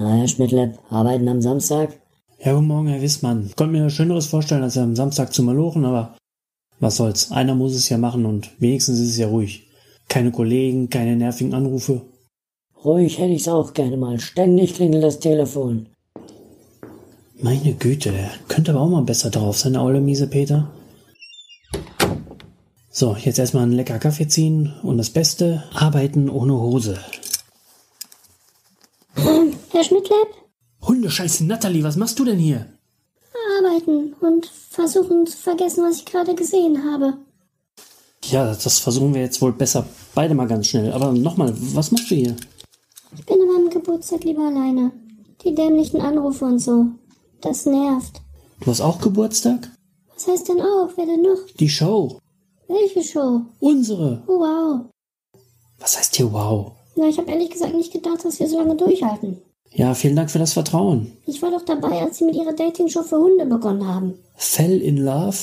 Na, Herr Schmidtlepp, arbeiten am Samstag? Ja, guten Morgen, Herr Wissmann. Ich konnte mir Schöneres vorstellen, als am Samstag zu malochen, aber was soll's. Einer muss es ja machen und wenigstens ist es ja ruhig. Keine Kollegen, keine nervigen Anrufe. Ruhig hätte ich's auch gerne mal. Ständig klingelt das Telefon. Meine Güte, der könnte aber auch mal besser drauf sein, der Aule miese Peter. So, jetzt erstmal einen lecker Kaffee ziehen und das Beste, arbeiten ohne Hose. Herr Schmidtlepp? Hundescheiße, Natalie, was machst du denn hier? Arbeiten und versuchen zu vergessen, was ich gerade gesehen habe. Ja, das versuchen wir jetzt wohl besser beide mal ganz schnell. Aber nochmal, was machst du hier? Ich bin an meinem Geburtstag lieber alleine. Die dämlichen Anrufe und so. Das nervt. Du hast auch Geburtstag? Was heißt denn auch? Wer denn noch? Die Show. Welche Show? Unsere. Oh, wow. Was heißt hier wow? Na, ich habe ehrlich gesagt nicht gedacht, dass wir so lange durchhalten. Ja, vielen Dank für das Vertrauen. Ich war doch dabei, als Sie mit Ihrer Dating-Show für Hunde begonnen haben. Fell in Love?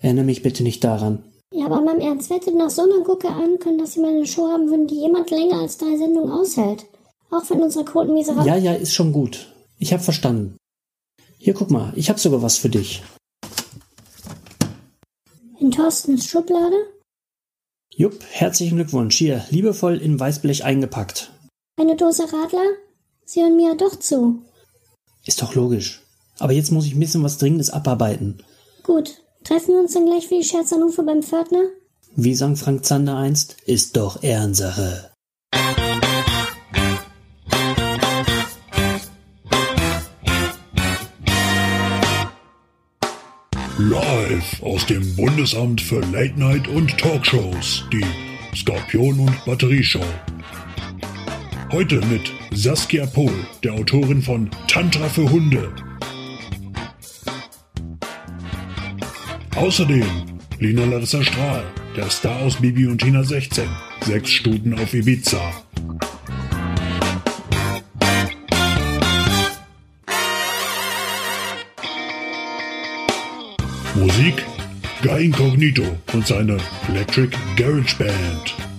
Erinnere mich bitte nicht daran. Ja, aber im Ernst, wer hätte nach so einer Gucke ahnen können, dass Sie mal eine Show haben würden, die jemand länger als drei Sendungen aushält? Auch wenn unsere Quoten miserabel... Ja, ja, ist schon gut. Ich hab verstanden. Hier, guck mal, ich hab sogar was für dich. In Thorstens Schublade? Jupp, herzlichen Glückwunsch. Hier, liebevoll in Weißblech eingepackt. Eine Dose Radler? Sie hören mir ja doch zu. Ist doch logisch. Aber jetzt muss ich ein bisschen was Dringendes abarbeiten. Gut. Treffen wir uns dann gleich für die Scherzanrufe beim Pförtner? Wie sang Frank Zander einst, ist doch Ehrensache. Live aus dem Bundesamt für Late Night und Talkshows, die Skorpion und Batterieshow. Heute mit Saskia Pohl, der Autorin von Tantra für Hunde. Außerdem Lina Larissa Strahl, der Star aus Bibi und Tina 16, sechs Stuten auf Ibiza. Musik Guy Incognito und seine Electric Garage Band.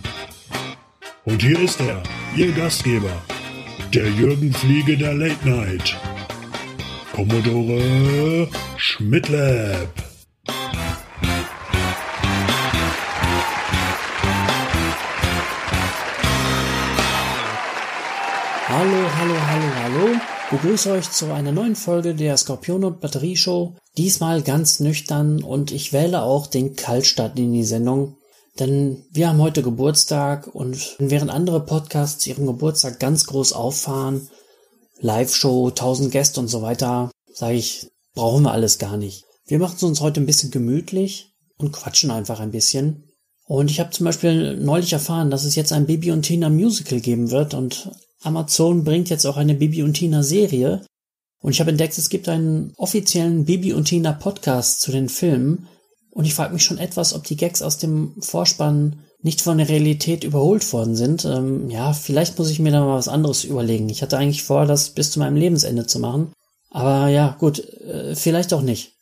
Und hier ist er, Ihr Gastgeber, der Jürgen Fliege der Late Night. Commodore Schmidtlab. Hallo, hallo, hallo, hallo. Begrüße euch zu einer neuen Folge der Skorpion und Batterie Show. Diesmal ganz nüchtern und ich wähle auch den Kaltstart in die Sendung, denn wir haben heute Geburtstag und während andere Podcasts ihren Geburtstag ganz groß auffahren, Live-Show, 1000 Gäste und so weiter, sage ich, brauchen wir alles gar nicht. Wir machen es uns heute ein bisschen gemütlich und quatschen einfach ein bisschen. Und ich habe zum Beispiel neulich erfahren, dass es jetzt ein Bibi und Tina Musical geben wird und Amazon bringt jetzt auch eine Bibi und Tina Serie. Und ich habe entdeckt, es gibt einen offiziellen Bibi und Tina Podcast zu den Filmen. Und ich frage mich schon etwas, ob die Gags aus dem Vorspann nicht von der Realität überholt worden sind. Ähm, ja, vielleicht muss ich mir da mal was anderes überlegen. Ich hatte eigentlich vor, das bis zu meinem Lebensende zu machen. Aber ja, gut, äh, vielleicht auch nicht.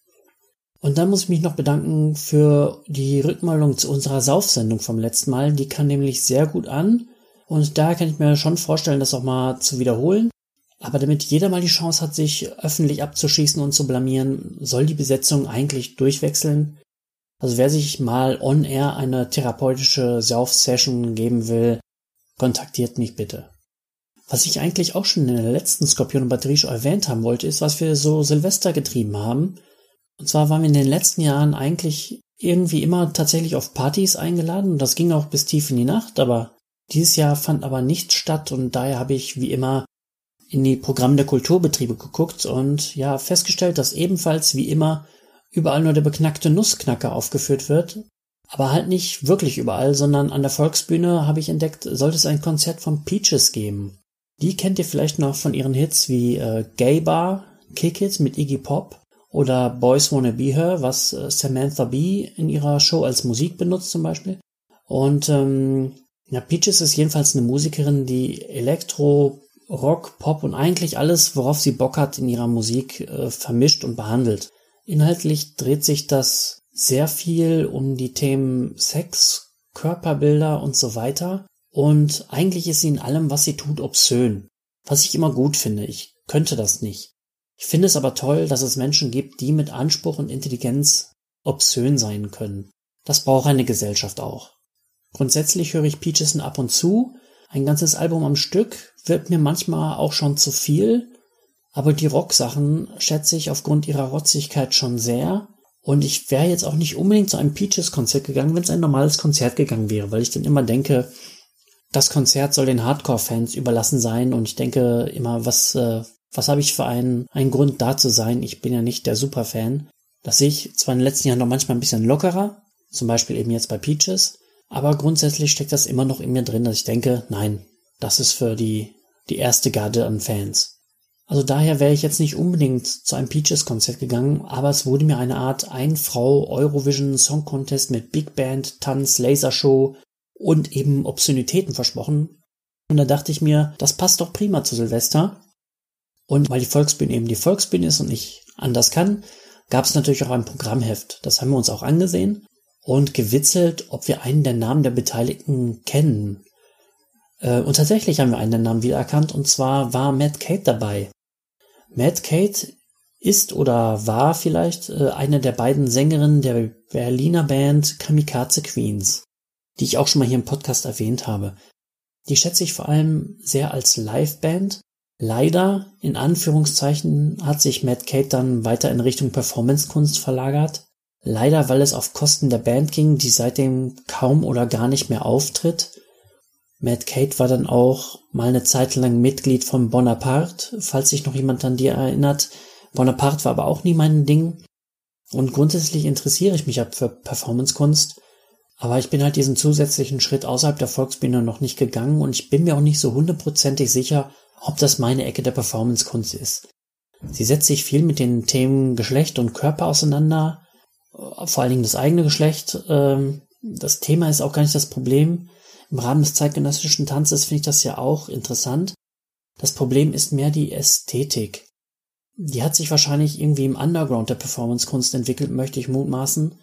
Und dann muss ich mich noch bedanken für die Rückmeldung zu unserer Saufsendung vom letzten Mal. Die kam nämlich sehr gut an. Und da kann ich mir schon vorstellen, das auch mal zu wiederholen. Aber damit jeder mal die Chance hat, sich öffentlich abzuschießen und zu blamieren, soll die Besetzung eigentlich durchwechseln. Also wer sich mal on air eine therapeutische Sauf-Session geben will, kontaktiert mich bitte. Was ich eigentlich auch schon in der letzten Skorpion und Batterie Show erwähnt haben wollte, ist, was wir so Silvester getrieben haben. Und zwar waren wir in den letzten Jahren eigentlich irgendwie immer tatsächlich auf Partys eingeladen und das ging auch bis tief in die Nacht, aber dieses Jahr fand aber nichts statt und daher habe ich wie immer in die Programme der Kulturbetriebe geguckt und ja festgestellt, dass ebenfalls wie immer überall nur der beknackte Nussknacker aufgeführt wird. Aber halt nicht wirklich überall, sondern an der Volksbühne habe ich entdeckt, sollte es ein Konzert von Peaches geben. Die kennt ihr vielleicht noch von ihren Hits wie äh, Gay Bar, Kick It mit Iggy Pop oder Boys Wanna Be Her, was äh, Samantha Bee in ihrer Show als Musik benutzt zum Beispiel. Und ähm, ja, Peaches ist jedenfalls eine Musikerin, die Elektro, Rock, Pop und eigentlich alles, worauf sie Bock hat in ihrer Musik, äh, vermischt und behandelt. Inhaltlich dreht sich das sehr viel um die Themen Sex, Körperbilder und so weiter. Und eigentlich ist sie in allem, was sie tut, obszön. was ich immer gut finde. Ich könnte das nicht. Ich finde es aber toll, dass es Menschen gibt, die mit Anspruch und Intelligenz obszön sein können. Das braucht eine Gesellschaft auch. Grundsätzlich höre ich Peacheson ab und zu. Ein ganzes Album am Stück wird mir manchmal auch schon zu viel. Aber die Rocksachen schätze ich aufgrund ihrer Rotzigkeit schon sehr. Und ich wäre jetzt auch nicht unbedingt zu einem Peaches-Konzert gegangen, wenn es ein normales Konzert gegangen wäre, weil ich dann immer denke, das Konzert soll den Hardcore-Fans überlassen sein und ich denke immer, was, äh, was habe ich für einen, einen Grund da zu sein? Ich bin ja nicht der Superfan. Das sehe ich zwar in den letzten Jahren noch manchmal ein bisschen lockerer, zum Beispiel eben jetzt bei Peaches, aber grundsätzlich steckt das immer noch in mir drin, dass ich denke, nein, das ist für die, die erste Garde an Fans. Also daher wäre ich jetzt nicht unbedingt zu einem Peaches-Konzert gegangen, aber es wurde mir eine Art Ein-Frau Eurovision Song Contest mit Big Band, Tanz, Lasershow und eben Obszönitäten versprochen. Und da dachte ich mir, das passt doch prima zu Silvester. Und weil die Volksbühne eben die Volksbühne ist und nicht anders kann, gab es natürlich auch ein Programmheft. Das haben wir uns auch angesehen und gewitzelt, ob wir einen der Namen der Beteiligten kennen. Äh, und tatsächlich haben wir einen der Namen wiedererkannt, und zwar war Matt Kate dabei. Matt Kate ist oder war vielleicht äh, eine der beiden Sängerinnen der Berliner Band Kamikaze Queens, die ich auch schon mal hier im Podcast erwähnt habe. Die schätze ich vor allem sehr als Liveband. Leider, in Anführungszeichen, hat sich Matt Kate dann weiter in Richtung Performancekunst verlagert. Leider, weil es auf Kosten der Band ging, die seitdem kaum oder gar nicht mehr auftritt Matt Kate war dann auch mal eine Zeit lang Mitglied von Bonaparte, falls sich noch jemand an die erinnert. Bonaparte war aber auch nie mein Ding. Und grundsätzlich interessiere ich mich ab für Performancekunst. Aber ich bin halt diesen zusätzlichen Schritt außerhalb der Volksbühne noch nicht gegangen und ich bin mir auch nicht so hundertprozentig sicher, ob das meine Ecke der Performancekunst ist. Sie setzt sich viel mit den Themen Geschlecht und Körper auseinander, vor allen Dingen das eigene Geschlecht. Ähm, das Thema ist auch gar nicht das Problem. Im Rahmen des zeitgenössischen Tanzes finde ich das ja auch interessant. Das Problem ist mehr die Ästhetik. Die hat sich wahrscheinlich irgendwie im Underground der Performancekunst entwickelt, möchte ich mutmaßen.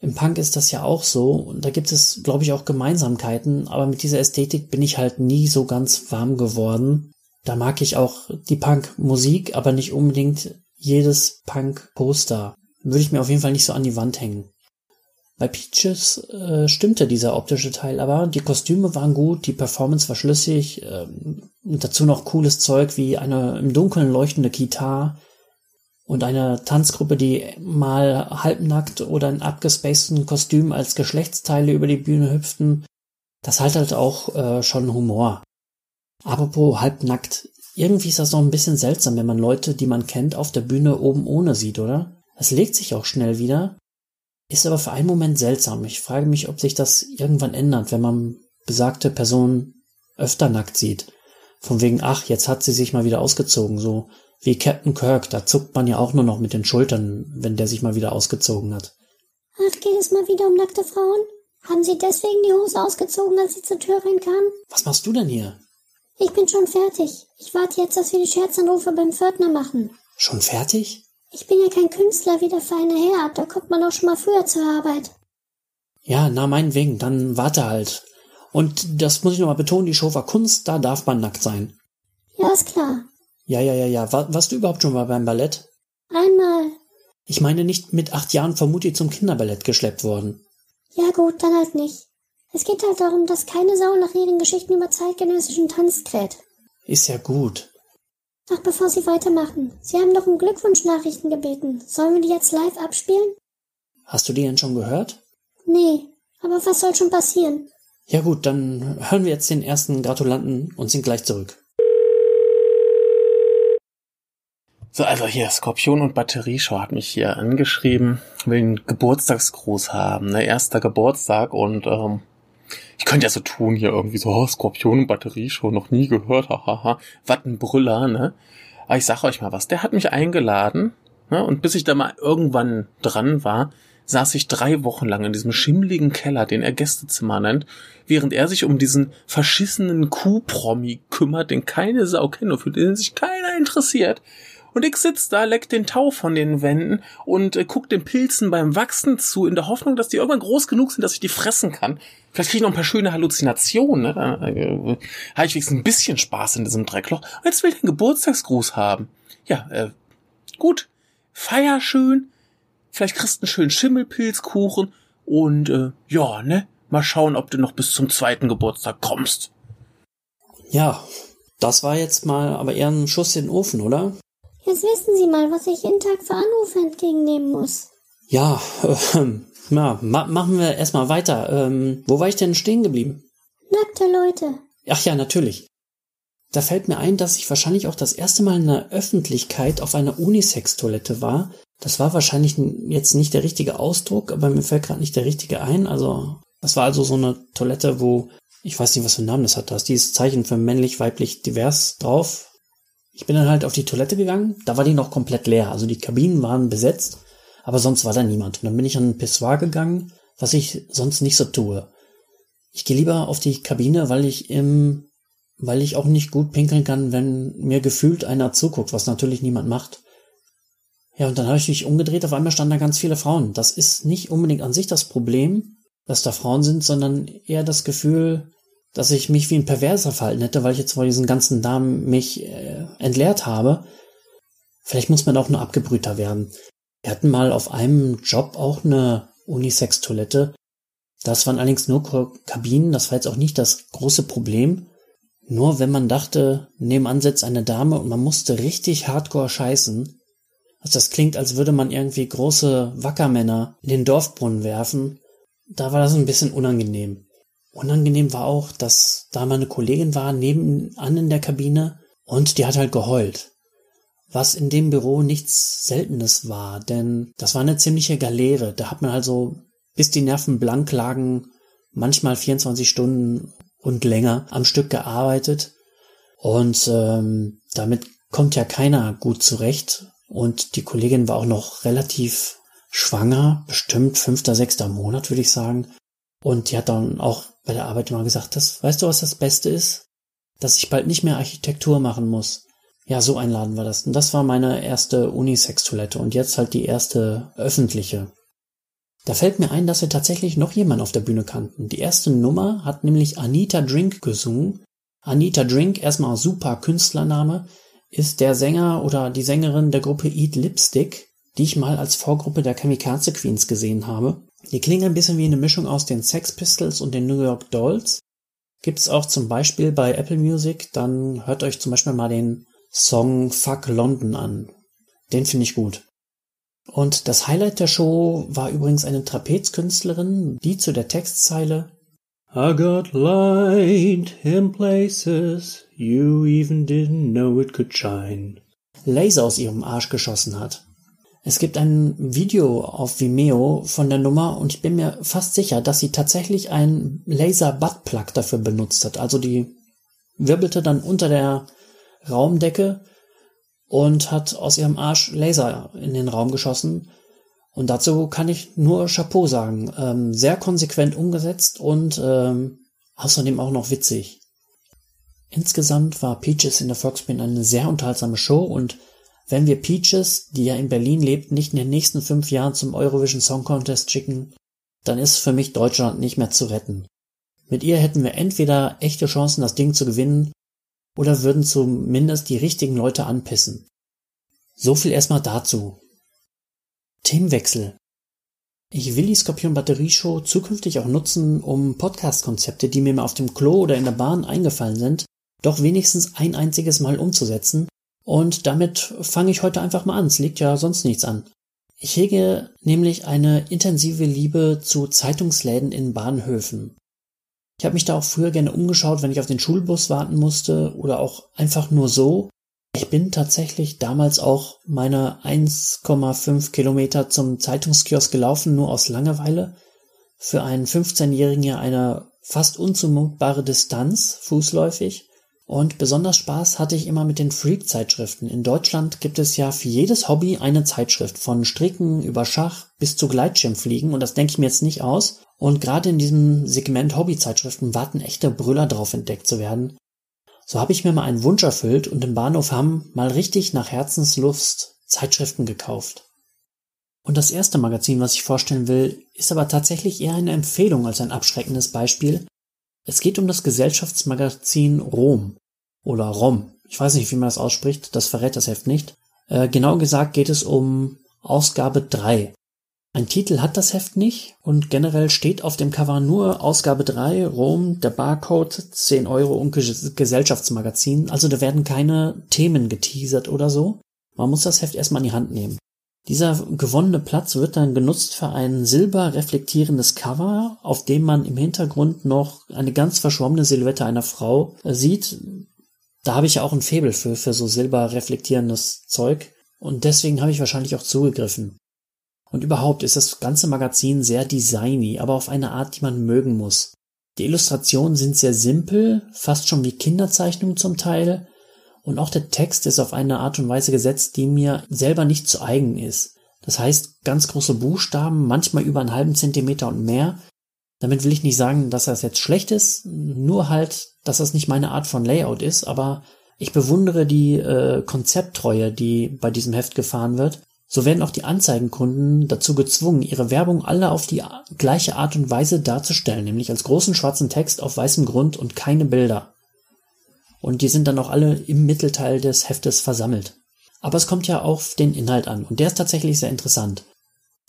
Im Punk ist das ja auch so und da gibt es, glaube ich, auch Gemeinsamkeiten, aber mit dieser Ästhetik bin ich halt nie so ganz warm geworden. Da mag ich auch die Punk-Musik, aber nicht unbedingt jedes Punk-Poster. Würde ich mir auf jeden Fall nicht so an die Wand hängen. Bei Peaches äh, stimmte dieser optische Teil aber. Die Kostüme waren gut, die Performance war schlüssig, äh, und dazu noch cooles Zeug wie eine im Dunkeln leuchtende Gitarre und eine Tanzgruppe, die mal halbnackt oder in abgespaceden Kostümen als Geschlechtsteile über die Bühne hüpften. Das hat halt auch äh, schon Humor. Apropos halbnackt. Irgendwie ist das noch ein bisschen seltsam, wenn man Leute, die man kennt, auf der Bühne oben ohne sieht, oder? Es legt sich auch schnell wieder. Ist aber für einen Moment seltsam. Ich frage mich, ob sich das irgendwann ändert, wenn man besagte Person öfter nackt sieht. Von wegen, ach, jetzt hat sie sich mal wieder ausgezogen, so wie Captain Kirk, da zuckt man ja auch nur noch mit den Schultern, wenn der sich mal wieder ausgezogen hat. Ach, geht es mal wieder um nackte Frauen? Haben Sie deswegen die Hose ausgezogen, als Sie zur Tür reinkamen? Was machst du denn hier? Ich bin schon fertig. Ich warte jetzt, dass wir die Scherzanrufe beim Pförtner machen. Schon fertig? Ich bin ja kein Künstler wie der feine Herr, da kommt man auch schon mal früher zur Arbeit. Ja, na meinetwegen, dann warte halt. Und das muss ich nochmal betonen, die Show war Kunst, da darf man nackt sein. Ja, ist klar. Ja, ja, ja, ja. War, warst du überhaupt schon mal beim Ballett? Einmal. Ich meine nicht mit acht Jahren von Mutti zum Kinderballett geschleppt worden. Ja gut, dann halt nicht. Es geht halt darum, dass keine Sau nach ihren Geschichten über zeitgenössischen Tanz kräht. Ist ja gut. Ach, bevor Sie weitermachen. Sie haben doch um Glückwunschnachrichten gebeten. Sollen wir die jetzt live abspielen? Hast du die denn schon gehört? Nee, aber was soll schon passieren? Ja gut, dann hören wir jetzt den ersten Gratulanten und sind gleich zurück. So, also hier, Skorpion und Batterieshow hat mich hier angeschrieben, will einen Geburtstagsgruß haben, ne, erster Geburtstag und ähm, ich könnte ja so tun hier irgendwie so, oh, Skorpion Batterieshow, noch nie gehört, hahaha, was ein Brüller, ne? Aber ich sag euch mal was, der hat mich eingeladen, ne? Und bis ich da mal irgendwann dran war, saß ich drei Wochen lang in diesem schimmligen Keller, den er Gästezimmer nennt, während er sich um diesen verschissenen Kuhpromi kümmert, den keine Sau kennt und für den sich keiner interessiert. Und ich sitz da, leck den Tau von den Wänden und äh, guck den Pilzen beim Wachsen zu, in der Hoffnung, dass die irgendwann groß genug sind, dass ich die fressen kann. Vielleicht kriege ich noch ein paar schöne Halluzinationen. Ne? Da äh, habe ich wenigstens ein bisschen Spaß in diesem Dreckloch. Und jetzt will ich einen Geburtstagsgruß haben. Ja, äh, gut. Feier schön. Vielleicht kriegst du einen schönen Schimmelpilzkuchen. Und äh, ja, ne? Mal schauen, ob du noch bis zum zweiten Geburtstag kommst. Ja, das war jetzt mal aber eher ein Schuss in den Ofen, oder? Jetzt wissen Sie mal, was ich jeden Tag für Anrufe entgegennehmen muss. Ja, äh, na, ma machen wir erstmal weiter. Ähm, wo war ich denn stehen geblieben? Nackte Leute. Ach ja, natürlich. Da fällt mir ein, dass ich wahrscheinlich auch das erste Mal in der Öffentlichkeit auf einer Unisex-Toilette war. Das war wahrscheinlich jetzt nicht der richtige Ausdruck, aber mir fällt gerade nicht der richtige ein. Also, das war also so eine Toilette, wo, ich weiß nicht, was für einen Namen das hat. Da ist dieses Zeichen für männlich, weiblich, divers drauf. Ich bin dann halt auf die Toilette gegangen. Da war die noch komplett leer. Also die Kabinen waren besetzt, aber sonst war da niemand. Und dann bin ich an ein Pissoir gegangen, was ich sonst nicht so tue. Ich gehe lieber auf die Kabine, weil ich im weil ich auch nicht gut pinkeln kann, wenn mir gefühlt einer zuguckt, was natürlich niemand macht. Ja, und dann habe ich mich umgedreht, auf einmal standen da ganz viele Frauen. Das ist nicht unbedingt an sich das Problem, dass da Frauen sind, sondern eher das Gefühl, dass ich mich wie ein Perverser verhalten hätte, weil ich jetzt vor diesen ganzen Damen mich äh, entleert habe. Vielleicht muss man auch nur abgebrühter werden. Wir hatten mal auf einem Job auch eine Unisex-Toilette. Das waren allerdings nur Kabinen, das war jetzt auch nicht das große Problem. Nur wenn man dachte, nebenan sitzt eine Dame und man musste richtig hardcore scheißen, also das klingt, als würde man irgendwie große Wackermänner in den Dorfbrunnen werfen, da war das ein bisschen unangenehm. Unangenehm war auch, dass da meine Kollegin war nebenan in der Kabine und die hat halt geheult. Was in dem Büro nichts Seltenes war, denn das war eine ziemliche Galeere. Da hat man also, bis die Nerven blank lagen, manchmal 24 Stunden und länger am Stück gearbeitet. Und ähm, damit kommt ja keiner gut zurecht. Und die Kollegin war auch noch relativ schwanger, bestimmt fünfter, sechster Monat, würde ich sagen. Und die hat dann auch bei der Arbeit immer gesagt, das, weißt du, was das Beste ist? Dass ich bald nicht mehr Architektur machen muss. Ja, so einladen war das. Und das war meine erste Unisex-Toilette und jetzt halt die erste öffentliche. Da fällt mir ein, dass wir tatsächlich noch jemanden auf der Bühne kannten. Die erste Nummer hat nämlich Anita Drink gesungen. Anita Drink, erstmal super Künstlername, ist der Sänger oder die Sängerin der Gruppe Eat Lipstick, die ich mal als Vorgruppe der Kamikaze Queens gesehen habe. Die klingen ein bisschen wie eine Mischung aus den Sex Pistols und den New York Dolls. Gibt's auch zum Beispiel bei Apple Music, dann hört euch zum Beispiel mal den Song Fuck London an. Den finde ich gut. Und das Highlight der Show war übrigens eine Trapezkünstlerin, die zu der Textzeile I got light in places you even didn't know it could shine Laser aus ihrem Arsch geschossen hat. Es gibt ein Video auf Vimeo von der Nummer und ich bin mir fast sicher, dass sie tatsächlich ein Laser Buttplug dafür benutzt hat. Also die wirbelte dann unter der Raumdecke und hat aus ihrem Arsch Laser in den Raum geschossen. Und dazu kann ich nur Chapeau sagen. Ähm, sehr konsequent umgesetzt und ähm, außerdem auch noch witzig. Insgesamt war Peaches in der Volksbühne eine sehr unterhaltsame Show und wenn wir Peaches, die ja in Berlin lebt, nicht in den nächsten fünf Jahren zum Eurovision Song Contest schicken, dann ist für mich Deutschland nicht mehr zu retten. Mit ihr hätten wir entweder echte Chancen, das Ding zu gewinnen, oder würden zumindest die richtigen Leute anpissen. So viel erstmal dazu. Themenwechsel. Ich will die Skorpion Batterieshow zukünftig auch nutzen, um Podcast-Konzepte, die mir mal auf dem Klo oder in der Bahn eingefallen sind, doch wenigstens ein einziges Mal umzusetzen. Und damit fange ich heute einfach mal an. Es liegt ja sonst nichts an. Ich hege nämlich eine intensive Liebe zu Zeitungsläden in Bahnhöfen. Ich habe mich da auch früher gerne umgeschaut, wenn ich auf den Schulbus warten musste oder auch einfach nur so. Ich bin tatsächlich damals auch meine 1,5 Kilometer zum Zeitungskiosk gelaufen, nur aus Langeweile. Für einen 15-Jährigen ja eine fast unzumutbare Distanz, fußläufig. Und besonders Spaß hatte ich immer mit den Freak-Zeitschriften. In Deutschland gibt es ja für jedes Hobby eine Zeitschrift, von Stricken über Schach bis zu Gleitschirmfliegen und das denke ich mir jetzt nicht aus. Und gerade in diesem Segment Hobbyzeitschriften warten echte Brüller drauf entdeckt zu werden. So habe ich mir mal einen Wunsch erfüllt und im Bahnhof Hamm mal richtig nach Herzenslust Zeitschriften gekauft. Und das erste Magazin, was ich vorstellen will, ist aber tatsächlich eher eine Empfehlung als ein abschreckendes Beispiel. Es geht um das Gesellschaftsmagazin Rom oder Rom. Ich weiß nicht, wie man das ausspricht, das verrät das Heft nicht. Äh, genau gesagt geht es um Ausgabe 3. Ein Titel hat das Heft nicht und generell steht auf dem Cover nur Ausgabe 3, Rom, der Barcode, 10 Euro und Gesellschaftsmagazin. Also da werden keine Themen geteasert oder so. Man muss das Heft erstmal in die Hand nehmen. Dieser gewonnene Platz wird dann genutzt für ein silber reflektierendes Cover, auf dem man im Hintergrund noch eine ganz verschwommene Silhouette einer Frau äh, sieht. Da habe ich ja auch ein Faible für, für so silber reflektierendes Zeug. Und deswegen habe ich wahrscheinlich auch zugegriffen. Und überhaupt ist das ganze Magazin sehr designy, aber auf eine Art, die man mögen muss. Die Illustrationen sind sehr simpel, fast schon wie Kinderzeichnungen zum Teil, und auch der Text ist auf eine Art und Weise gesetzt, die mir selber nicht zu eigen ist. Das heißt, ganz große Buchstaben, manchmal über einen halben Zentimeter und mehr. Damit will ich nicht sagen, dass das jetzt schlecht ist, nur halt, dass das nicht meine Art von Layout ist, aber ich bewundere die äh, Konzepttreue, die bei diesem Heft gefahren wird so werden auch die Anzeigenkunden dazu gezwungen, ihre Werbung alle auf die gleiche Art und Weise darzustellen, nämlich als großen schwarzen Text auf weißem Grund und keine Bilder. Und die sind dann auch alle im Mittelteil des Heftes versammelt. Aber es kommt ja auf den Inhalt an und der ist tatsächlich sehr interessant.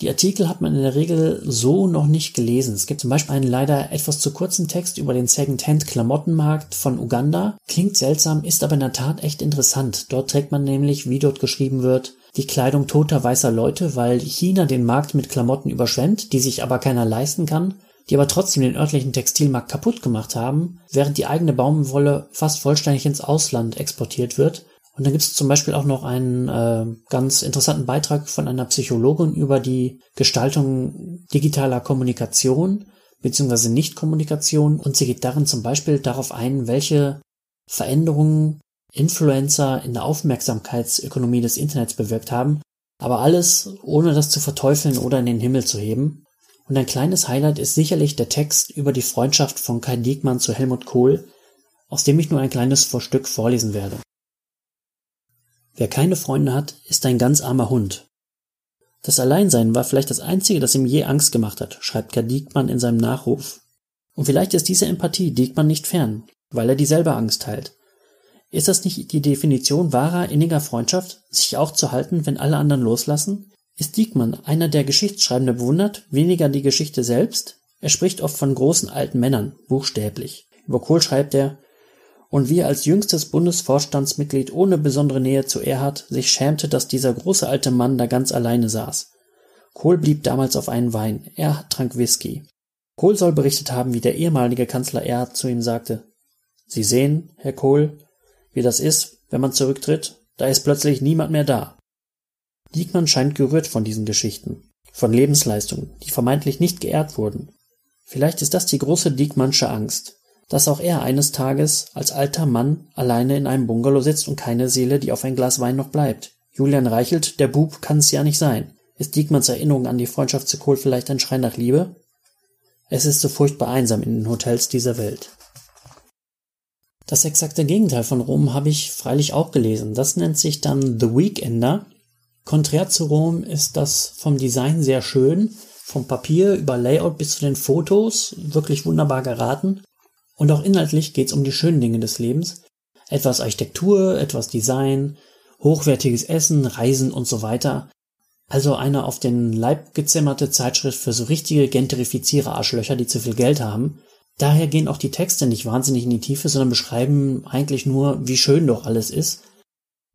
Die Artikel hat man in der Regel so noch nicht gelesen. Es gibt zum Beispiel einen leider etwas zu kurzen Text über den Second-Hand-Klamottenmarkt von Uganda. Klingt seltsam, ist aber in der Tat echt interessant. Dort trägt man nämlich, wie dort geschrieben wird, die Kleidung toter weißer Leute, weil China den Markt mit Klamotten überschwemmt, die sich aber keiner leisten kann, die aber trotzdem den örtlichen Textilmarkt kaputt gemacht haben, während die eigene Baumwolle fast vollständig ins Ausland exportiert wird. Und dann gibt es zum Beispiel auch noch einen äh, ganz interessanten Beitrag von einer Psychologin über die Gestaltung digitaler Kommunikation beziehungsweise Nichtkommunikation und sie geht darin zum Beispiel darauf ein, welche Veränderungen Influencer in der Aufmerksamkeitsökonomie des Internets bewirkt haben, aber alles ohne das zu verteufeln oder in den Himmel zu heben. Und ein kleines Highlight ist sicherlich der Text über die Freundschaft von Kai Diekmann zu Helmut Kohl, aus dem ich nur ein kleines Stück vorlesen werde. Wer keine Freunde hat, ist ein ganz armer Hund. Das Alleinsein war vielleicht das Einzige, das ihm je Angst gemacht hat, schreibt Kai Diekmann in seinem Nachruf. Und vielleicht ist diese Empathie Diekmann nicht fern, weil er dieselbe Angst teilt. Ist das nicht die Definition wahrer inniger Freundschaft, sich auch zu halten, wenn alle anderen loslassen? Ist Diekmann einer, der Geschichtsschreibende bewundert, weniger die Geschichte selbst? Er spricht oft von großen alten Männern, buchstäblich. Über Kohl schreibt er, und wie als jüngstes Bundesvorstandsmitglied ohne besondere Nähe zu Erhard sich schämte, dass dieser große alte Mann da ganz alleine saß. Kohl blieb damals auf einen Wein, Erhard trank Whisky. Kohl soll berichtet haben, wie der ehemalige Kanzler Erhard zu ihm sagte, Sie sehen, Herr Kohl, wie das ist, wenn man zurücktritt, da ist plötzlich niemand mehr da. Diekmann scheint gerührt von diesen Geschichten, von Lebensleistungen, die vermeintlich nicht geehrt wurden. Vielleicht ist das die große Diekmannsche Angst, dass auch er eines Tages als alter Mann alleine in einem Bungalow sitzt und keine Seele, die auf ein Glas Wein noch bleibt. Julian Reichelt, der Bub, kann es ja nicht sein. Ist Diekmanns Erinnerung an die Freundschaft zu Kohl vielleicht ein Schrei nach Liebe? Es ist so furchtbar einsam in den Hotels dieser Welt. Das exakte Gegenteil von Rom habe ich freilich auch gelesen. Das nennt sich dann The Weekender. Konträr zu Rom ist das vom Design sehr schön, vom Papier über Layout bis zu den Fotos wirklich wunderbar geraten. Und auch inhaltlich geht es um die schönen Dinge des Lebens. Etwas Architektur, etwas Design, hochwertiges Essen, Reisen und so weiter. Also eine auf den Leib gezimmerte Zeitschrift für so richtige Gentrifizierer-Arschlöcher, die zu viel Geld haben Daher gehen auch die Texte nicht wahnsinnig in die Tiefe, sondern beschreiben eigentlich nur, wie schön doch alles ist.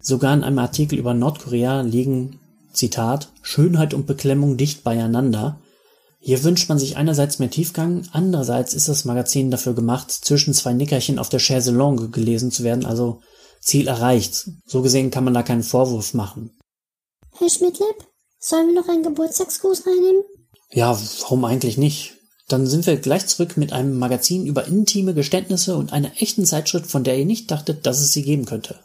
Sogar in einem Artikel über Nordkorea liegen, Zitat, Schönheit und Beklemmung dicht beieinander. Hier wünscht man sich einerseits mehr Tiefgang, andererseits ist das Magazin dafür gemacht, zwischen zwei Nickerchen auf der Chaiselongue gelesen zu werden, also Ziel erreicht. So gesehen kann man da keinen Vorwurf machen. Herr Schmidtlepp, sollen wir noch einen Geburtstagsgruß reinnehmen? Ja, warum eigentlich nicht? Dann sind wir gleich zurück mit einem Magazin über intime Geständnisse und einer echten Zeitschrift, von der ihr nicht dachtet, dass es sie geben könnte.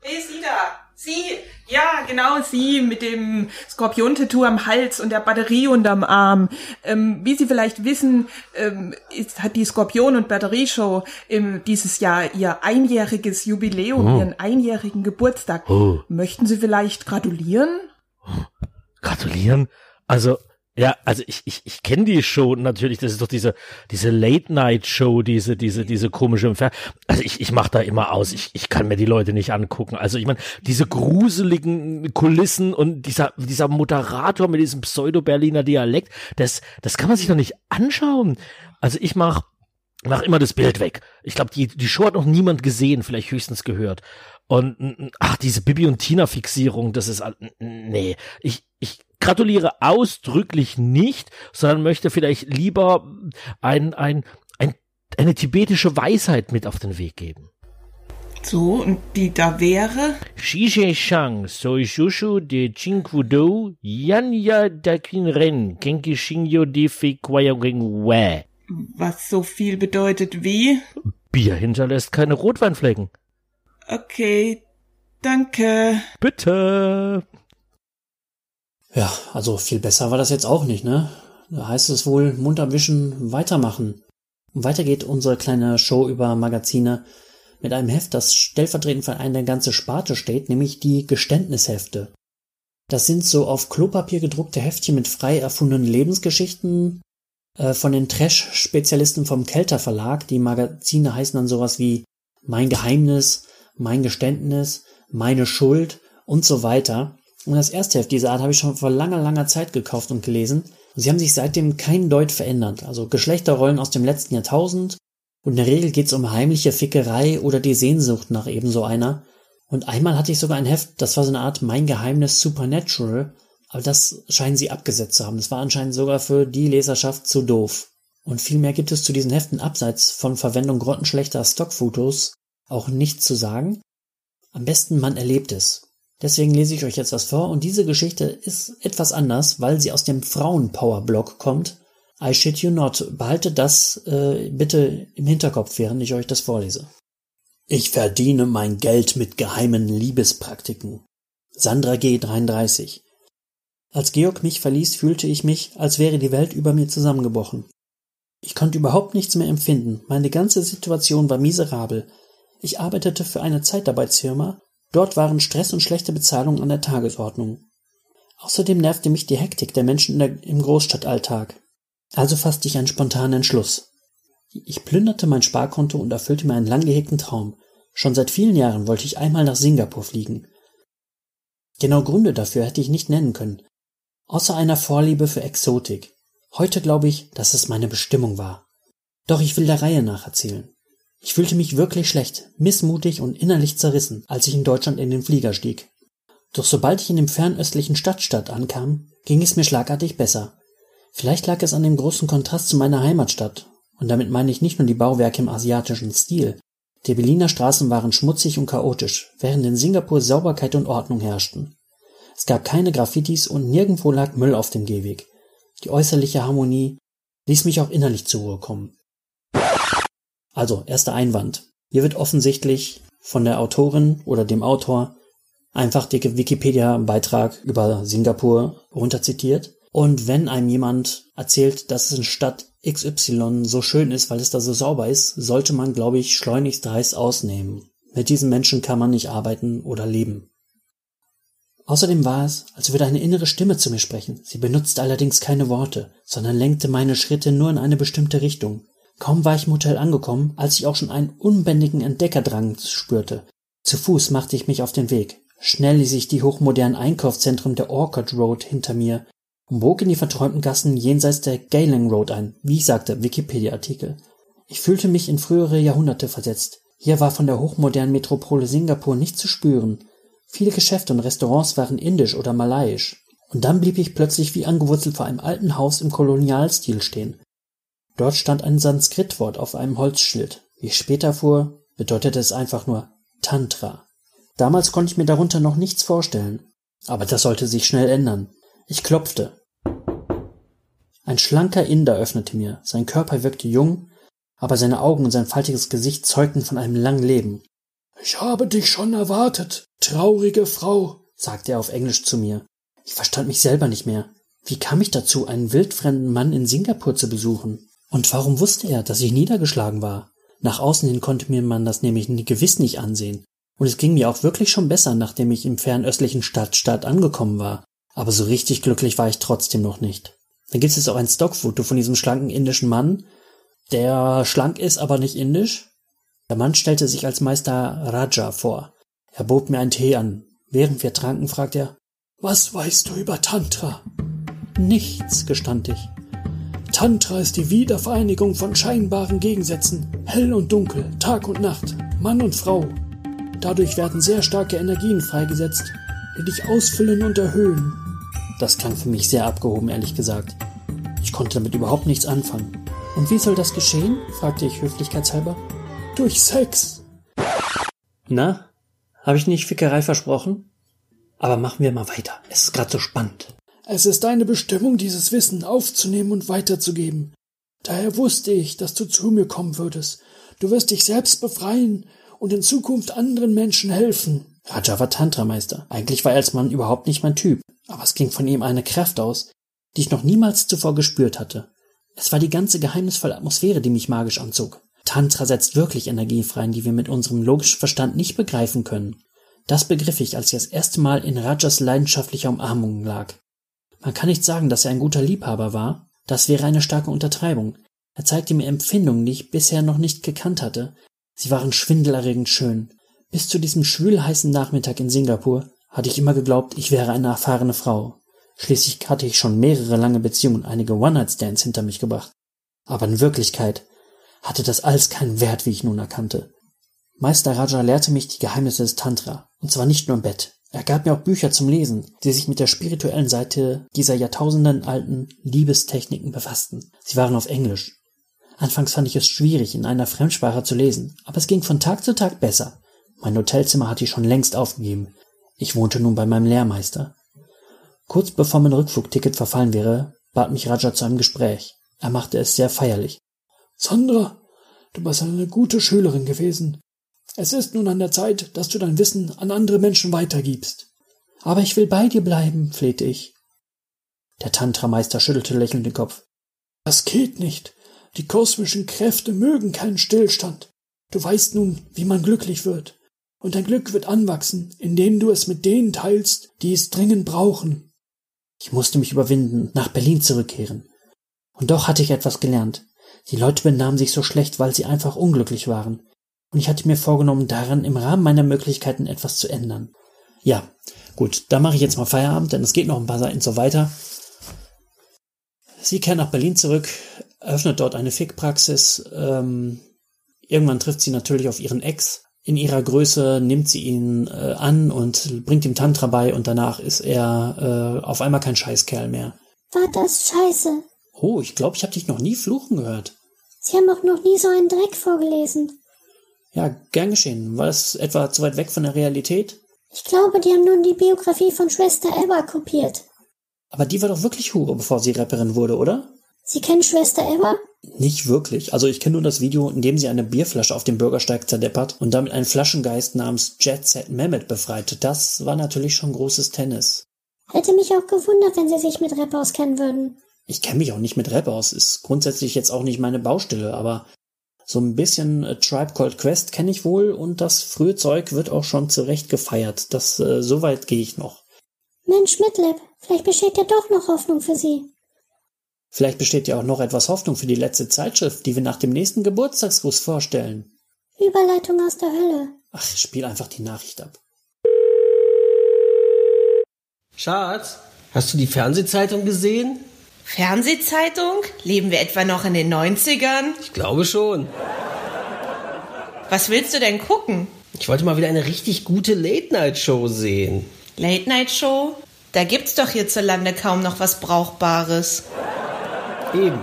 Wer ist Sie da? Sie? Ja, genau, Sie mit dem Skorpion-Tattoo am Hals und der Batterie unterm Arm. Ähm, wie Sie vielleicht wissen, ähm, ist, hat die Skorpion- und Batterieshow ähm, dieses Jahr ihr einjähriges Jubiläum, Oh. ihren einjährigen Geburtstag. Oh. Möchten Sie vielleicht gratulieren? Gratulieren. Also, ja, also ich, ich, ich kenne die Show natürlich, das ist doch diese, diese Late-Night-Show, diese, diese, diese komische im Fer Also ich, ich mach da immer aus, ich, ich kann mir die Leute nicht angucken. Also ich meine, diese gruseligen Kulissen und dieser, dieser Moderator mit diesem Pseudo-Berliner Dialekt, das, das kann man sich doch nicht anschauen. Also ich mach, mach immer das Bild weg. Ich glaube, die, die Show hat noch niemand gesehen, vielleicht höchstens gehört. Und ach, diese Bibi und Tina Fixierung, das ist nee, ich gratuliere ausdrücklich nicht, sondern möchte vielleicht lieber ein ein ein eine tibetische Weisheit mit auf den Weg geben. So, und die da wäre? Shishe Shang, Soi Shushu de Chinkudo, Yanya da Quin Ren, Genki Shingyo de Fe Kwayang We. Was so viel bedeutet wie? Bier hinterlässt keine Rotweinflecken. Okay, danke. Bitte. Ja, also viel besser war das jetzt auch nicht, ne? Da heißt es wohl munter wischen, weitermachen. Weiter geht unsere kleine Show über Magazine mit einem Heft, das stellvertretend für eine ganze Sparte steht, nämlich die Geständnishefte. Das sind so auf Klopapier gedruckte Heftchen mit frei erfundenen Lebensgeschichten äh, von den Trash-Spezialisten vom Kelter Verlag. Die Magazine heißen dann sowas wie Mein Geheimnis, Mein Geständnis, Meine Schuld und so weiter. Und das erste Heft dieser Art habe ich schon vor langer, langer Zeit gekauft und gelesen. Und sie haben sich seitdem kein Deut verändert. Also Geschlechterrollen aus dem letzten Jahrtausend. Und in der Regel geht es um heimliche Fickerei oder die Sehnsucht nach ebenso einer. Und einmal hatte ich sogar ein Heft, das war so eine Art Mein Geheimnis Supernatural. Aber das scheinen sie abgesetzt zu haben. Das war anscheinend sogar für die Leserschaft zu doof. Und viel mehr gibt es zu diesen Heften abseits von Verwendung grottenschlechter Stockfotos auch nichts zu sagen. Am besten man erlebt es. Deswegen lese ich euch jetzt was vor und diese Geschichte ist etwas anders, weil sie aus dem Frauenpower-Blog kommt. I shit you not. Behaltet das äh, bitte im Hinterkopf, während ich euch das vorlese. Ich verdiene mein Geld mit geheimen Liebespraktiken. Sandra G. 33. Als Georg mich verließ, fühlte ich mich, als wäre die Welt über mir zusammengebrochen. Ich konnte überhaupt nichts mehr empfinden. Meine ganze Situation war miserabel. Ich arbeitete für eine Zeitarbeitsfirma. Dort waren Stress und schlechte Bezahlung an der Tagesordnung. Außerdem nervte mich die Hektik der Menschen der, im Großstadtalltag. Also fasste ich einen spontanen Entschluss. Ich plünderte mein Sparkonto und erfüllte mir einen lang gehegten Traum. Schon seit vielen Jahren wollte ich einmal nach Singapur fliegen. Genau Gründe dafür hätte ich nicht nennen können. Außer einer Vorliebe für Exotik. Heute glaube ich, dass es meine Bestimmung war. Doch ich will der Reihe nach erzählen. Ich fühlte mich wirklich schlecht, missmutig und innerlich zerrissen, als ich in Deutschland in den Flieger stieg. Doch sobald ich in dem fernöstlichen Stadtstadt ankam, ging es mir schlagartig besser. Vielleicht lag es an dem großen Kontrast zu meiner Heimatstadt, und damit meine ich nicht nur die Bauwerke im asiatischen Stil. Die Berliner Straßen waren schmutzig und chaotisch, während in Singapur Sauberkeit und Ordnung herrschten. Es gab keine Graffitis und nirgendwo lag Müll auf dem Gehweg. Die äußerliche Harmonie ließ mich auch innerlich zur Ruhe kommen. Also, erster Einwand. Hier wird offensichtlich von der Autorin oder dem Autor einfach der Wikipedia-Beitrag über Singapur runterzitiert. Und wenn einem jemand erzählt, dass es in Stadt XY so schön ist, weil es da so sauber ist, sollte man, glaube ich, schleunigst heiß ausnehmen. Mit diesen Menschen kann man nicht arbeiten oder leben. Außerdem war es, als würde eine innere Stimme zu mir sprechen. Sie benutzte allerdings keine Worte, sondern lenkte meine Schritte nur in eine bestimmte Richtung. Kaum war ich im Hotel angekommen, als ich auch schon einen unbändigen Entdeckerdrang spürte. Zu Fuß machte ich mich auf den Weg. Schnell ließ ich die hochmodernen Einkaufszentren der Orchard Road hinter mir und bog in die verträumten Gassen jenseits der Geylang Road ein, wie ich sagte, Wikipedia-Artikel. Ich fühlte mich in frühere Jahrhunderte versetzt. Hier war von der hochmodernen Metropole Singapur nichts zu spüren. Viele Geschäfte und Restaurants waren indisch oder malayisch. Und dann blieb ich plötzlich wie angewurzelt vor einem alten Haus im Kolonialstil stehen. Dort stand ein Sanskritwort auf einem Holzschild. Wie ich später fuhr, bedeutete es einfach nur Tantra. Damals konnte ich mir darunter noch nichts vorstellen. Aber das sollte sich schnell ändern. Ich klopfte. Ein schlanker Inder öffnete mir. Sein Körper wirkte jung, aber seine Augen und sein faltiges Gesicht zeugten von einem langen Leben. Ich habe dich schon erwartet, traurige Frau, sagte er auf Englisch zu mir. Ich verstand mich selber nicht mehr. Wie kam ich dazu, einen wildfremden Mann in Singapur zu besuchen? Und warum wusste er, dass ich niedergeschlagen war? Nach außen hin konnte mir man das nämlich gewiss nicht ansehen. Und es ging mir auch wirklich schon besser, nachdem ich im fernöstlichen Stadtstaat angekommen war. Aber so richtig glücklich war ich trotzdem noch nicht. Da gibt es auch ein Stockfoto von diesem schlanken indischen Mann, der schlank ist, aber nicht indisch. Der Mann stellte sich als Meister Raja vor. Er bot mir einen Tee an. Während wir tranken, fragte er, was weißt du über Tantra? Nichts, gestand ich. Tantra ist die Wiedervereinigung von scheinbaren Gegensätzen, hell und dunkel, Tag und Nacht, Mann und Frau. Dadurch werden sehr starke Energien freigesetzt, die dich ausfüllen und erhöhen. Das klang für mich sehr abgehoben, ehrlich gesagt. Ich konnte damit überhaupt nichts anfangen. Und wie soll das geschehen? fragte ich höflichkeitshalber. Durch Sex. Na, habe ich nicht Fickerei versprochen? Aber machen wir mal weiter. Es ist gerade so spannend. Es ist deine Bestimmung, dieses Wissen aufzunehmen und weiterzugeben. Daher wusste ich, dass du zu mir kommen würdest. Du wirst dich selbst befreien und in Zukunft anderen Menschen helfen. Raja war Tantrameister. Eigentlich war er als Mann überhaupt nicht mein Typ. Aber es ging von ihm eine Kraft aus, die ich noch niemals zuvor gespürt hatte. Es war die ganze geheimnisvolle Atmosphäre, die mich magisch anzog. Tantra setzt wirklich Energien frei, die wir mit unserem logischen Verstand nicht begreifen können. Das begriff ich, als ich das erste Mal in Rajas leidenschaftlicher Umarmung lag. Man kann nicht sagen, dass er ein guter Liebhaber war. Das wäre eine starke Untertreibung. Er zeigte mir Empfindungen, die ich bisher noch nicht gekannt hatte. Sie waren schwindelerregend schön. Bis zu diesem schwülheißen Nachmittag in Singapur hatte ich immer geglaubt, ich wäre eine erfahrene Frau. Schließlich hatte ich schon mehrere lange Beziehungen und einige One-Night-Stands hinter mich gebracht. Aber in Wirklichkeit hatte das alles keinen Wert, wie ich nun erkannte. Meister Raja lehrte mich die Geheimnisse des Tantra, und zwar nicht nur im Bett. Er gab mir auch Bücher zum Lesen, die sich mit der spirituellen Seite dieser Jahrtausenden alten Liebestechniken befassten. Sie waren auf Englisch. Anfangs fand ich es schwierig, in einer Fremdsprache zu lesen, aber es ging von Tag zu Tag besser. Mein Hotelzimmer hatte ich schon längst aufgegeben. Ich wohnte nun bei meinem Lehrmeister. Kurz bevor mein Rückflugticket verfallen wäre, bat mich Raja zu einem Gespräch. Er machte es sehr feierlich. Sandra, du bist eine gute Schülerin gewesen. Es ist nun an der Zeit, dass du dein Wissen an andere Menschen weitergibst. Aber ich will bei dir bleiben, flehte ich. Der Tantrameister schüttelte lächelnd den Kopf. Das geht nicht. Die kosmischen Kräfte mögen keinen Stillstand. Du weißt nun, wie man glücklich wird. Und dein Glück wird anwachsen, indem du es mit denen teilst, die es dringend brauchen. Ich musste mich überwinden, nach Berlin zurückkehren. Und doch hatte ich etwas gelernt. Die Leute benahmen sich so schlecht, weil sie einfach unglücklich waren und ich hatte mir vorgenommen, daran im Rahmen meiner Möglichkeiten etwas zu ändern. Ja, gut, da mache ich jetzt mal Feierabend, denn es geht noch ein paar Seiten so weiter. Sie kehrt nach Berlin zurück, öffnet dort eine Fickpraxis. Ähm, irgendwann trifft sie natürlich auf ihren Ex. In ihrer Größe nimmt sie ihn äh, an und bringt ihm Tantra bei und danach ist er äh, auf einmal kein Scheißkerl mehr. War das scheiße? Oh, ich glaube, ich habe dich noch nie fluchen gehört. Sie haben auch noch nie so einen Dreck vorgelesen. Ja, gern geschehen. War das etwa zu weit weg von der Realität? Ich glaube, die haben nun die Biografie von Schwester Eva kopiert. Aber die war doch wirklich Hure, bevor sie Rapperin wurde, oder? Sie kennen Schwester Eva? Nicht wirklich. Also ich kenne nur das Video, in dem sie eine Bierflasche auf dem Bürgersteig zerdeppert und damit einen Flaschengeist namens Jet Set Mehmet befreite. Das war natürlich schon großes Tennis. Hätte mich auch gewundert, wenn sie sich mit Rap auskennen würden. Ich kenne mich auch nicht mit Rap aus. Ist grundsätzlich jetzt auch nicht meine Baustelle, aber so ein bisschen äh, Tribe Called Quest kenne ich wohl und das frühe Zeug wird auch schon zurecht gefeiert. Das, äh, so weit gehe ich noch. Mensch, Midlab, vielleicht besteht ja doch noch Hoffnung für Sie. Vielleicht besteht ja auch noch etwas Hoffnung für die letzte Zeitschrift, die wir nach dem nächsten Geburtstagsgruß vorstellen. Überleitung aus der Hölle. Ach, spiel einfach die Nachricht ab. Schatz, hast du die Fernsehzeitung gesehen? Fernsehzeitung? Leben wir etwa noch in den 90ern? Ich glaube schon. Was willst du denn gucken? Ich wollte mal wieder eine richtig gute Late-Night-Show sehen. Late-Night-Show? Da gibt's doch hierzulande kaum noch was Brauchbares. Eben.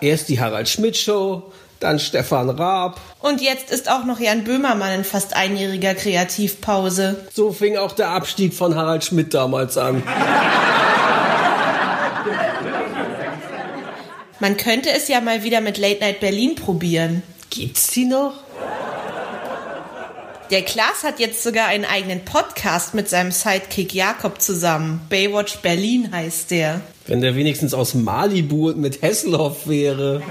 Erst die Harald Schmidt-Show, dann Stefan Raab. Und jetzt ist auch noch Jan Böhmermann in fast einjähriger Kreativpause. So fing auch der Abstieg von Harald Schmidt damals an. Man könnte es ja mal wieder mit Late Night Berlin probieren. Gibt's die noch? Der Klaas hat jetzt sogar einen eigenen Podcast mit seinem Sidekick Jakob zusammen. Baywatch Berlin heißt der. Wenn der wenigstens aus Malibu und mit Hesselhoff wäre.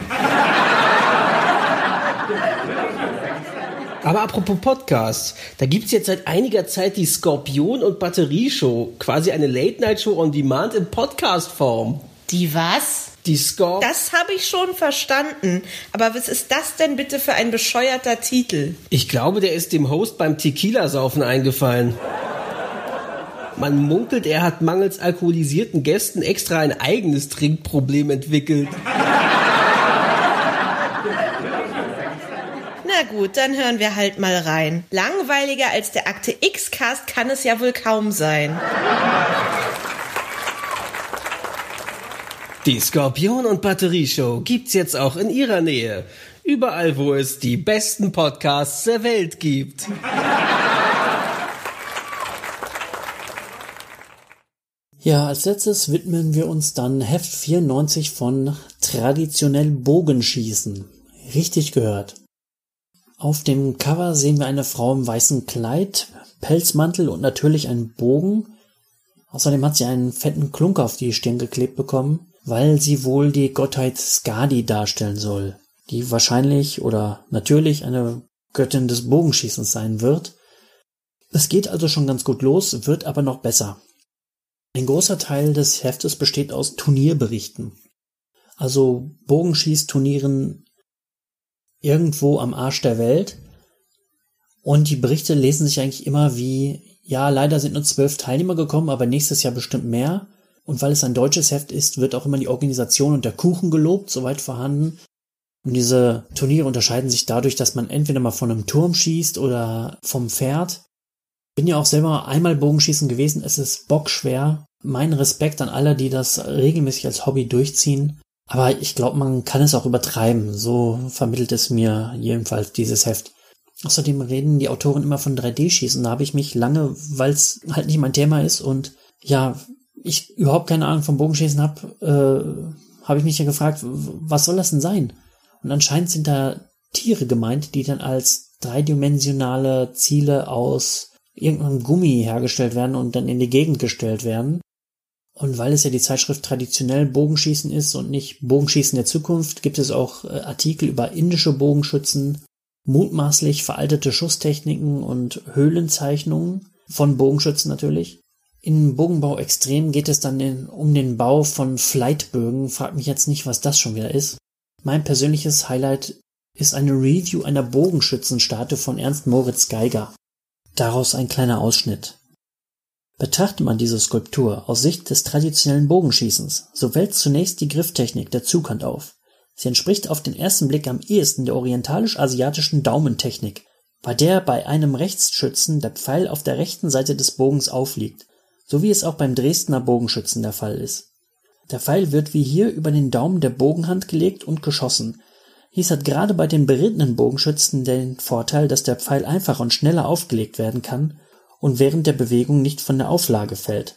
Aber apropos Podcast, da gibt's jetzt seit einiger Zeit die Skorpion- und Batterieshow, quasi eine Late-Night-Show on Demand in Podcast-Form. Die was? Die Scorp... Das habe ich schon verstanden. Aber was ist das denn bitte für ein bescheuerter Titel? Ich glaube, der ist dem Host beim Tequila-Saufen eingefallen. Man munkelt, er hat mangels alkoholisierten Gästen extra ein eigenes Trinkproblem entwickelt. Na gut, dann hören wir halt mal rein. Langweiliger als der Akte X-Cast kann es ja wohl kaum sein. Die Skorpion- und Batterieshow gibt's jetzt auch in Ihrer Nähe. Überall, wo es die besten Podcasts der Welt gibt. Ja, als letztes widmen wir uns dann Heft 94 von Traditionell Bogenschießen. Richtig gehört. Auf dem Cover sehen wir eine Frau im weißen Kleid, Pelzmantel und natürlich einen Bogen. Außerdem hat sie einen fetten Klunker auf die Stirn geklebt bekommen, weil sie wohl die Gottheit Skadi darstellen soll, die wahrscheinlich oder natürlich eine Göttin des Bogenschießens sein wird. Es geht also schon ganz gut los, wird aber noch besser. Ein großer Teil des Heftes besteht aus Turnierberichten. Also Bogenschießturnieren irgendwo am Arsch der Welt. Und die Berichte lesen sich eigentlich immer wie, ja, leider sind nur zwölf Teilnehmer gekommen, aber nächstes Jahr bestimmt mehr. Und weil es ein deutsches Heft ist, wird auch immer die Organisation und der Kuchen gelobt, soweit vorhanden. Und diese Turniere unterscheiden sich dadurch, dass man entweder mal von einem Turm schießt oder vom Pferd. Bin ja auch selber einmal Bogenschießen gewesen. Es ist bockschwer. Mein Respekt an alle, die das regelmäßig als Hobby durchziehen. Aber ich glaube, man kann es auch übertreiben. So vermittelt es mir jedenfalls dieses Heft. Außerdem reden die Autoren immer von 3D-Schießen. Da habe ich mich lange, weil es halt nicht mein Thema ist und ja, ich überhaupt keine Ahnung vom Bogenschießen habe, äh, habe ich mich ja gefragt, was soll das denn sein? Und anscheinend sind da Tiere gemeint, die dann als dreidimensionale Ziele aus irgendeinem Gummi hergestellt werden und dann in die Gegend gestellt werden. Und weil es ja die Zeitschrift traditionell Bogenschießen ist und nicht Bogenschießen der Zukunft, gibt es auch äh, Artikel über indische Bogenschützen, mutmaßlich veraltete Schusstechniken und Höhlenzeichnungen von Bogenschützen natürlich. In Bogenbau Extrem geht es dann in, um den Bau von Flightbögen. Frag mich jetzt nicht, was das schon wieder ist. Mein persönliches Highlight ist eine Review einer Bogenschützenstatue von Ernst Moritz Geiger. Daraus ein kleiner Ausschnitt. Betrachtet man diese Skulptur aus Sicht des traditionellen Bogenschießens, so fällt zunächst die Grifftechnik der Zughand auf. Sie entspricht auf den ersten Blick am ehesten der orientalisch-asiatischen Daumentechnik, bei der bei einem Rechtsschützen der Pfeil auf der rechten Seite des Bogens aufliegt, so wie es auch beim Dresdner Bogenschützen der Fall ist. Der Pfeil wird wie hier über den Daumen der Bogenhand gelegt und geschossen. Dies hat gerade bei den berittenen Bogenschützen den Vorteil, dass der Pfeil einfacher und schneller aufgelegt werden kann und während der Bewegung nicht von der Auflage fällt.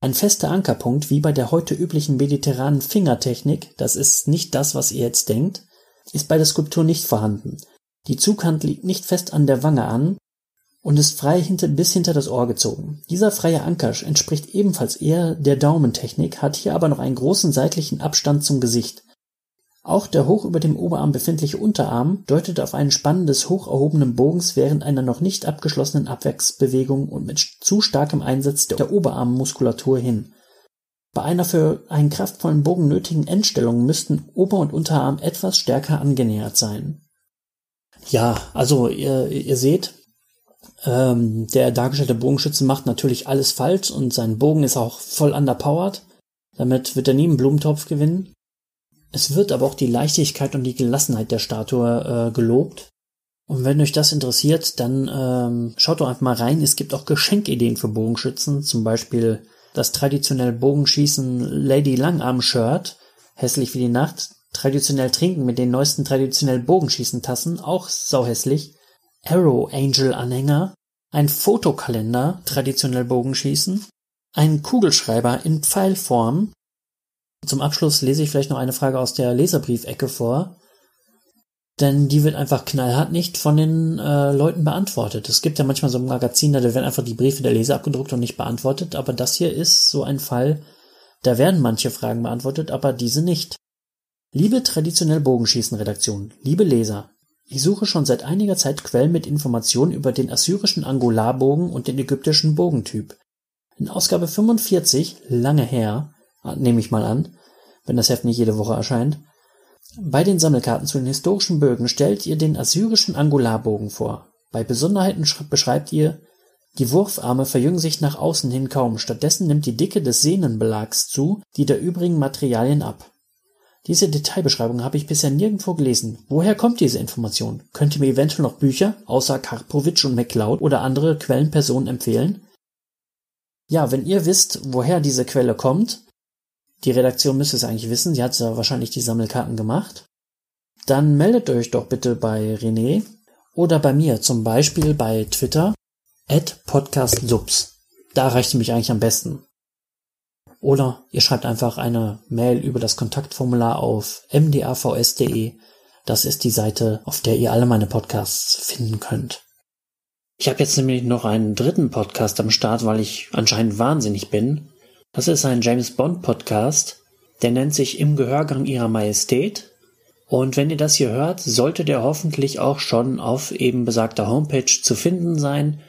Ein fester Ankerpunkt wie bei der heute üblichen mediterranen Fingertechnik, das ist nicht das, was ihr jetzt denkt, ist bei der Skulptur nicht vorhanden. Die Zughand liegt nicht fest an der Wange an und ist frei hinter, bis hinter das Ohr gezogen. Dieser freie Anker entspricht ebenfalls eher der Daumentechnik, hat hier aber noch einen großen seitlichen Abstand zum Gesicht. Auch der hoch über dem Oberarm befindliche Unterarm deutet auf ein Spannen des hoch erhobenen Bogens während einer noch nicht abgeschlossenen Abwärtsbewegung und mit zu starkem Einsatz der Oberarmmuskulatur hin. Bei einer für einen kraftvollen Bogen nötigen Endstellung müssten Ober- und Unterarm etwas stärker angenähert sein. Ja, also ihr, ihr seht, ähm, der dargestellte Bogenschütze macht natürlich alles falsch und sein Bogen ist auch voll underpowered. Damit wird er nie einen Blumentopf gewinnen. Es wird aber auch die Leichtigkeit und die Gelassenheit der Statue äh, gelobt. Und wenn euch das interessiert, dann ähm, schaut doch einfach mal rein. Es gibt auch Geschenkideen für Bogenschützen, zum Beispiel das traditionell Bogenschießen Lady Langarm Shirt, hässlich wie die Nacht, traditionell trinken mit den neuesten traditionell Bogenschießen Tassen, auch sauhässlich, Arrow Angel Anhänger, ein Fotokalender, traditionell Bogenschießen, ein Kugelschreiber in Pfeilform, zum Abschluss lese ich vielleicht noch eine Frage aus der Leserbriefecke vor. denn die wird einfach knallhart nicht von den äh, Leuten beantwortet. Es gibt ja manchmal so ein Magazin, da werden einfach die Briefe der Leser abgedruckt und nicht beantwortet, aber das hier ist so ein Fall, da werden manche Fragen beantwortet, aber diese nicht. Liebe traditionell Bogenschießen-Redaktion, liebe Leser, ich suche schon seit einiger Zeit Quellen mit Informationen über den assyrischen Angularbogen und den ägyptischen Bogentyp. In Ausgabe 45, lange her, nehme ich mal an, wenn das Heft nicht jede Woche erscheint, bei den Sammelkarten zu den historischen Bögen stellt ihr den assyrischen Angularbogen vor. Bei Besonderheiten beschreibt ihr, die Wurfarme verjüngen sich nach außen hin kaum, stattdessen nimmt die Dicke des Sehnenbelags zu, die der übrigen Materialien ab. Diese Detailbeschreibung habe ich bisher nirgendwo gelesen. Woher kommt diese Information? Könnt ihr mir eventuell noch Bücher außer Karpowitsch und MacLeod oder andere Quellenpersonen empfehlen? Ja, wenn ihr wisst, woher diese Quelle kommt, die Redaktion müsste es eigentlich wissen, sie hat ja wahrscheinlich die Sammelkarten gemacht. Dann meldet euch doch bitte bei René oder bei mir, zum Beispiel bei Twitter, at podcastsubs. Da reicht mich eigentlich am besten. Oder ihr schreibt einfach eine Mail über das Kontaktformular auf mdavs.de. Das ist die Seite, auf der ihr alle meine Podcasts finden könnt. Ich habe jetzt nämlich noch einen dritten Podcast am Start, weil ich anscheinend wahnsinnig bin. Das ist ein James Bond Podcast, der nennt sich Im Gehörgang ihrer Majestät. Und wenn ihr das hier hört, sollte der hoffentlich auch schon auf eben besagter Homepage zu finden sein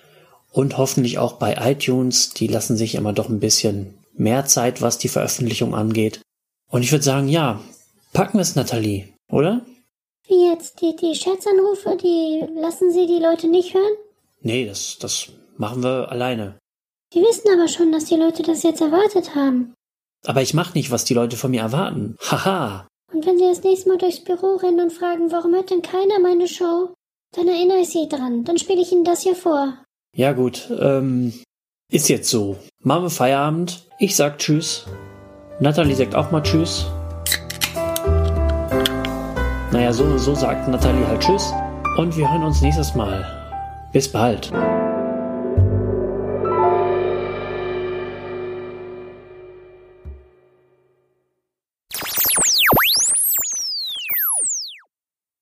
und hoffentlich auch bei iTunes. Die lassen sich immer doch ein bisschen mehr Zeit, was die Veröffentlichung angeht. Und ich würde sagen, ja, packen wir es, Nathalie, oder? Wie jetzt? Die, die Scherzanrufe, die lassen Sie die Leute nicht hören? Nee, das, das machen wir alleine. Die wissen aber schon, dass die Leute das jetzt erwartet haben. Aber ich mach nicht, was die Leute von mir erwarten. Haha. Und wenn sie das nächste Mal durchs Büro rennen und fragen, warum hört denn keiner meine Show, dann erinnere ich sie dran. Dann spiele ich ihnen das hier vor. Ja gut, ähm, ist jetzt so. Machen wir Feierabend. Ich sag Tschüss. Natalie sagt auch mal Tschüss. Naja, so, so sagt Natalie halt Tschüss. Und wir hören uns nächstes Mal. Bis bald.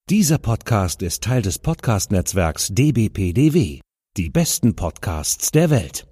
Dieser Podcast ist Teil des Podcast-Netzwerks dbpdw. Die besten Podcasts der Welt.